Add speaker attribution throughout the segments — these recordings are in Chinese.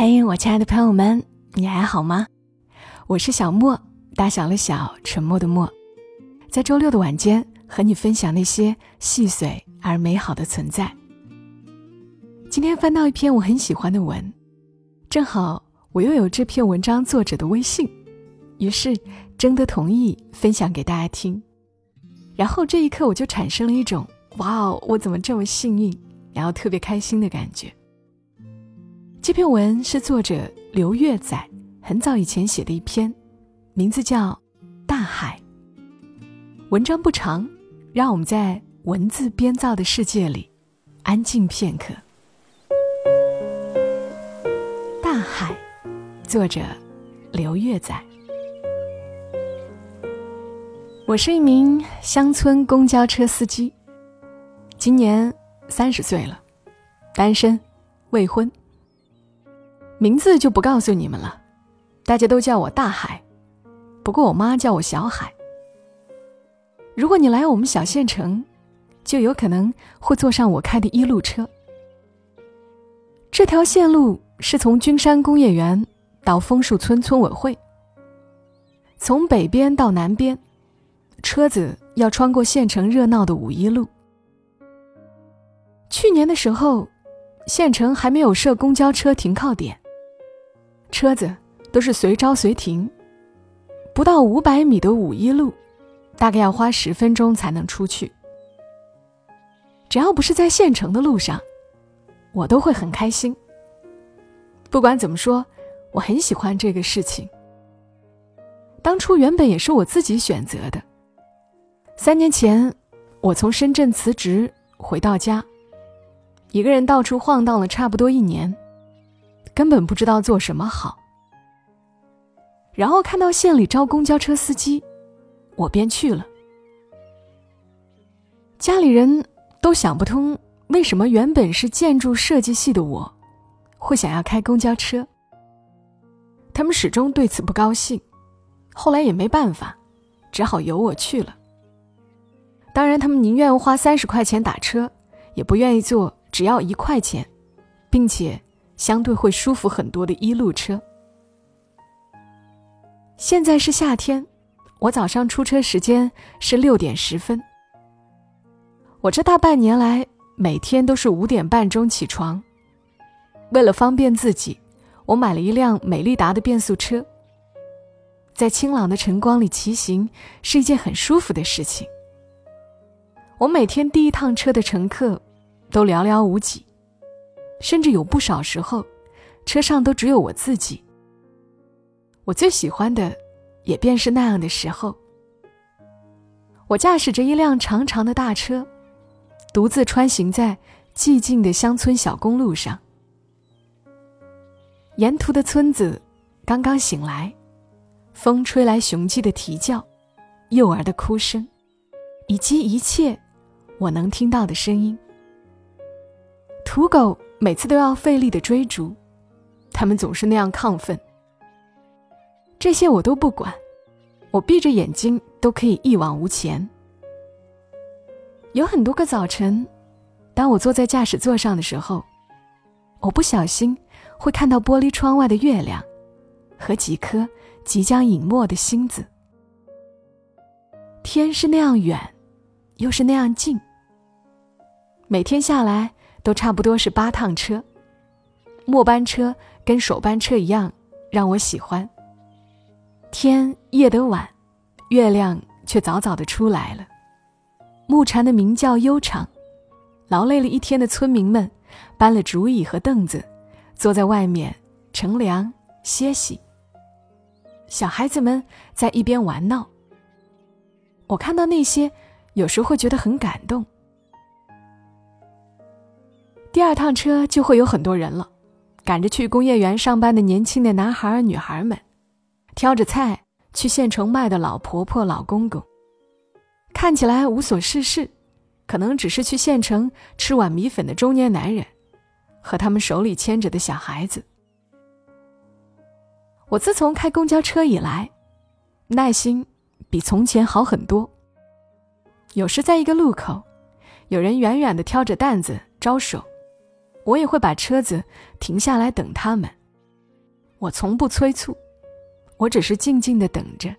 Speaker 1: 嘿，我亲爱的朋友们，你还好吗？我是小莫，大小的小，沉默的默，在周六的晚间和你分享那些细碎而美好的存在。今天翻到一篇我很喜欢的文，正好我又有这篇文章作者的微信，于是征得同意分享给大家听。然后这一刻我就产生了一种“哇哦，我怎么这么幸运”，然后特别开心的感觉。这篇文是作者刘月仔很早以前写的一篇，名字叫《大海》。文章不长，让我们在文字编造的世界里安静片刻。《大海》，作者刘月仔。我是一名乡村公交车司机，今年三十岁了，单身，未婚。名字就不告诉你们了，大家都叫我大海，不过我妈叫我小海。如果你来我们小县城，就有可能会坐上我开的一路车。这条线路是从君山工业园到枫树村村委会，从北边到南边，车子要穿过县城热闹的五一路。去年的时候，县城还没有设公交车停靠点。车子都是随招随停，不到五百米的五一路，大概要花十分钟才能出去。只要不是在县城的路上，我都会很开心。不管怎么说，我很喜欢这个事情。当初原本也是我自己选择的。三年前，我从深圳辞职回到家，一个人到处晃荡了差不多一年。根本不知道做什么好。然后看到县里招公交车司机，我便去了。家里人都想不通，为什么原本是建筑设计系的我，会想要开公交车。他们始终对此不高兴，后来也没办法，只好由我去了。当然，他们宁愿花三十块钱打车，也不愿意坐只要一块钱，并且。相对会舒服很多的一路车。现在是夏天，我早上出车时间是六点十分。我这大半年来每天都是五点半钟起床。为了方便自己，我买了一辆美利达的变速车。在清朗的晨光里骑行是一件很舒服的事情。我每天第一趟车的乘客都寥寥无几。甚至有不少时候，车上都只有我自己。我最喜欢的，也便是那样的时候。我驾驶着一辆长长的大车，独自穿行在寂静的乡村小公路上。沿途的村子刚刚醒来，风吹来雄鸡的啼叫，幼儿的哭声，以及一切我能听到的声音。土狗。每次都要费力的追逐，他们总是那样亢奋。这些我都不管，我闭着眼睛都可以一往无前。有很多个早晨，当我坐在驾驶座上的时候，我不小心会看到玻璃窗外的月亮，和几颗即将隐没的星子。天是那样远，又是那样近。每天下来。都差不多是八趟车，末班车跟首班车一样，让我喜欢。天夜得晚，月亮却早早的出来了。木蝉的鸣叫悠长，劳累了一天的村民们搬了竹椅和凳子，坐在外面乘凉歇息。小孩子们在一边玩闹。我看到那些，有时会觉得很感动。第二趟车就会有很多人了，赶着去工业园上班的年轻的男孩儿、女孩们，挑着菜去县城卖的老婆婆、老公公，看起来无所事事，可能只是去县城吃碗米粉的中年男人，和他们手里牵着的小孩子。我自从开公交车以来，耐心比从前好很多。有时在一个路口，有人远远的挑着担子招手。我也会把车子停下来等他们，我从不催促，我只是静静的等着。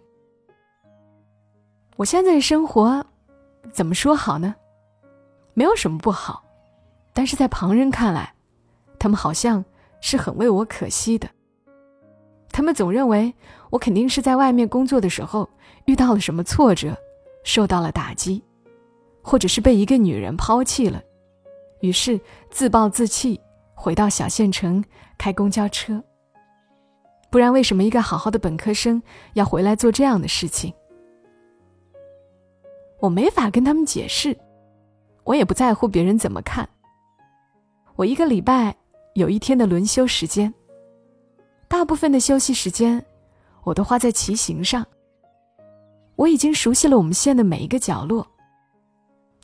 Speaker 1: 我现在的生活，怎么说好呢？没有什么不好，但是在旁人看来，他们好像是很为我可惜的。他们总认为我肯定是在外面工作的时候遇到了什么挫折，受到了打击，或者是被一个女人抛弃了，于是自暴自弃，回到小县城开公交车。不然，为什么一个好好的本科生要回来做这样的事情？我没法跟他们解释。我也不在乎别人怎么看。我一个礼拜有一天的轮休时间，大部分的休息时间我都花在骑行上。我已经熟悉了我们县的每一个角落，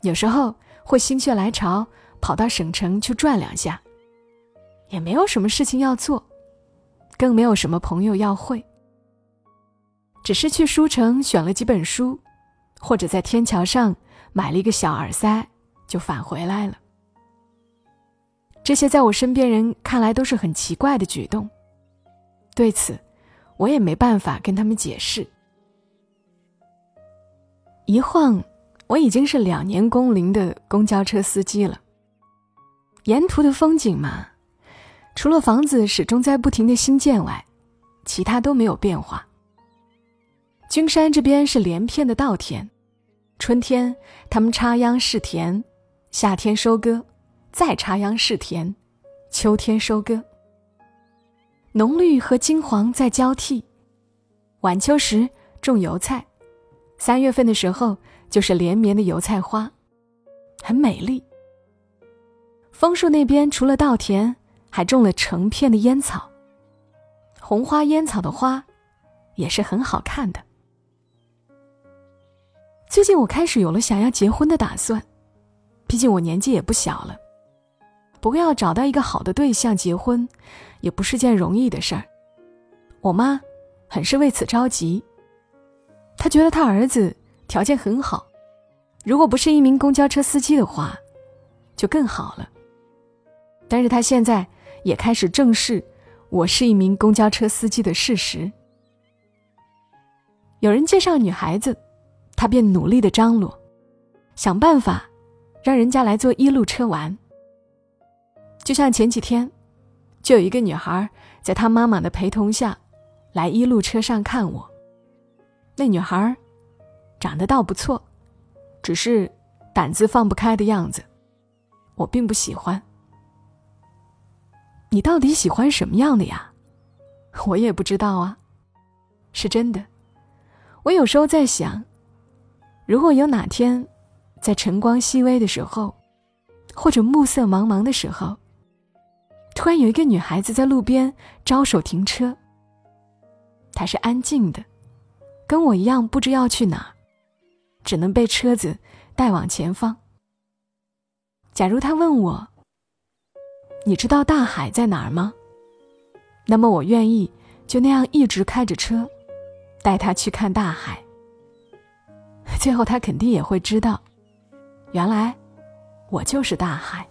Speaker 1: 有时候会心血来潮跑到省城去转两下，也没有什么事情要做，更没有什么朋友要会，只是去书城选了几本书，或者在天桥上买了一个小耳塞。就返回来了。这些在我身边人看来都是很奇怪的举动，对此，我也没办法跟他们解释。一晃，我已经是两年工龄的公交车司机了。沿途的风景嘛，除了房子始终在不停的新建外，其他都没有变化。君山这边是连片的稻田，春天他们插秧试田。夏天收割，再插秧试田，秋天收割。浓绿和金黄在交替。晚秋时种油菜，三月份的时候就是连绵的油菜花，很美丽。枫树那边除了稻田，还种了成片的烟草。红花烟草的花，也是很好看的。最近我开始有了想要结婚的打算。毕竟我年纪也不小了，不过要找到一个好的对象结婚，也不是件容易的事儿。我妈很是为此着急，她觉得她儿子条件很好，如果不是一名公交车司机的话，就更好了。但是他现在也开始正视我是一名公交车司机的事实。有人介绍女孩子，他便努力的张罗，想办法。让人家来坐一路车玩。就像前几天，就有一个女孩在她妈妈的陪同下，来一路车上看我。那女孩长得倒不错，只是胆子放不开的样子，我并不喜欢。你到底喜欢什么样的呀？我也不知道啊。是真的，我有时候在想，如果有哪天。在晨光熹微的时候，或者暮色茫茫的时候，突然有一个女孩子在路边招手停车。她是安静的，跟我一样不知要去哪，只能被车子带往前方。假如她问我：“你知道大海在哪儿吗？”那么我愿意就那样一直开着车，带他去看大海。最后他肯定也会知道。原来，我就是大海。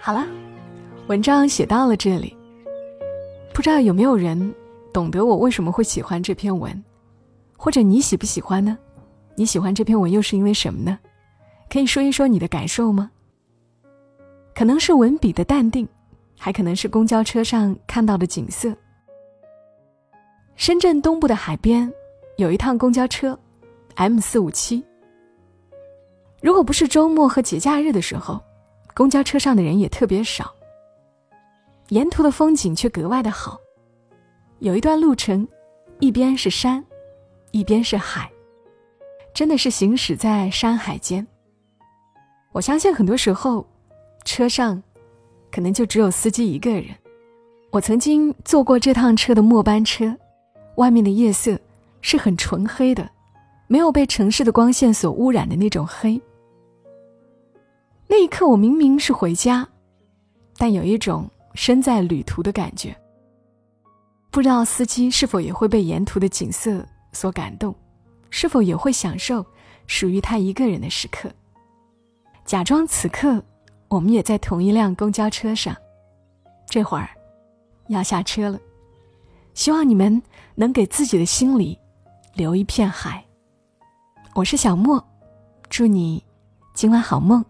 Speaker 1: 好了，文章写到了这里。不知道有没有人懂得我为什么会喜欢这篇文，或者你喜不喜欢呢？你喜欢这篇文又是因为什么呢？可以说一说你的感受吗？可能是文笔的淡定。还可能是公交车上看到的景色。深圳东部的海边，有一趟公交车，M 四五七。如果不是周末和节假日的时候，公交车上的人也特别少。沿途的风景却格外的好，有一段路程，一边是山，一边是海，真的是行驶在山海间。我相信很多时候，车上。可能就只有司机一个人。我曾经坐过这趟车的末班车，外面的夜色是很纯黑的，没有被城市的光线所污染的那种黑。那一刻，我明明是回家，但有一种身在旅途的感觉。不知道司机是否也会被沿途的景色所感动，是否也会享受属于他一个人的时刻？假装此刻我们也在同一辆公交车上，这会儿要下车了。希望你们能给自己的心里留一片海。我是小莫，祝你今晚好梦。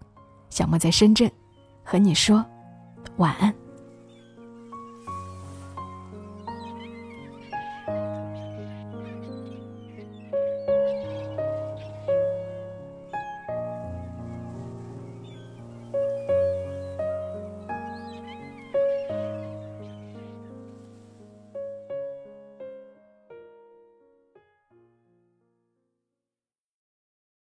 Speaker 1: 小莫在深圳，和你说晚安。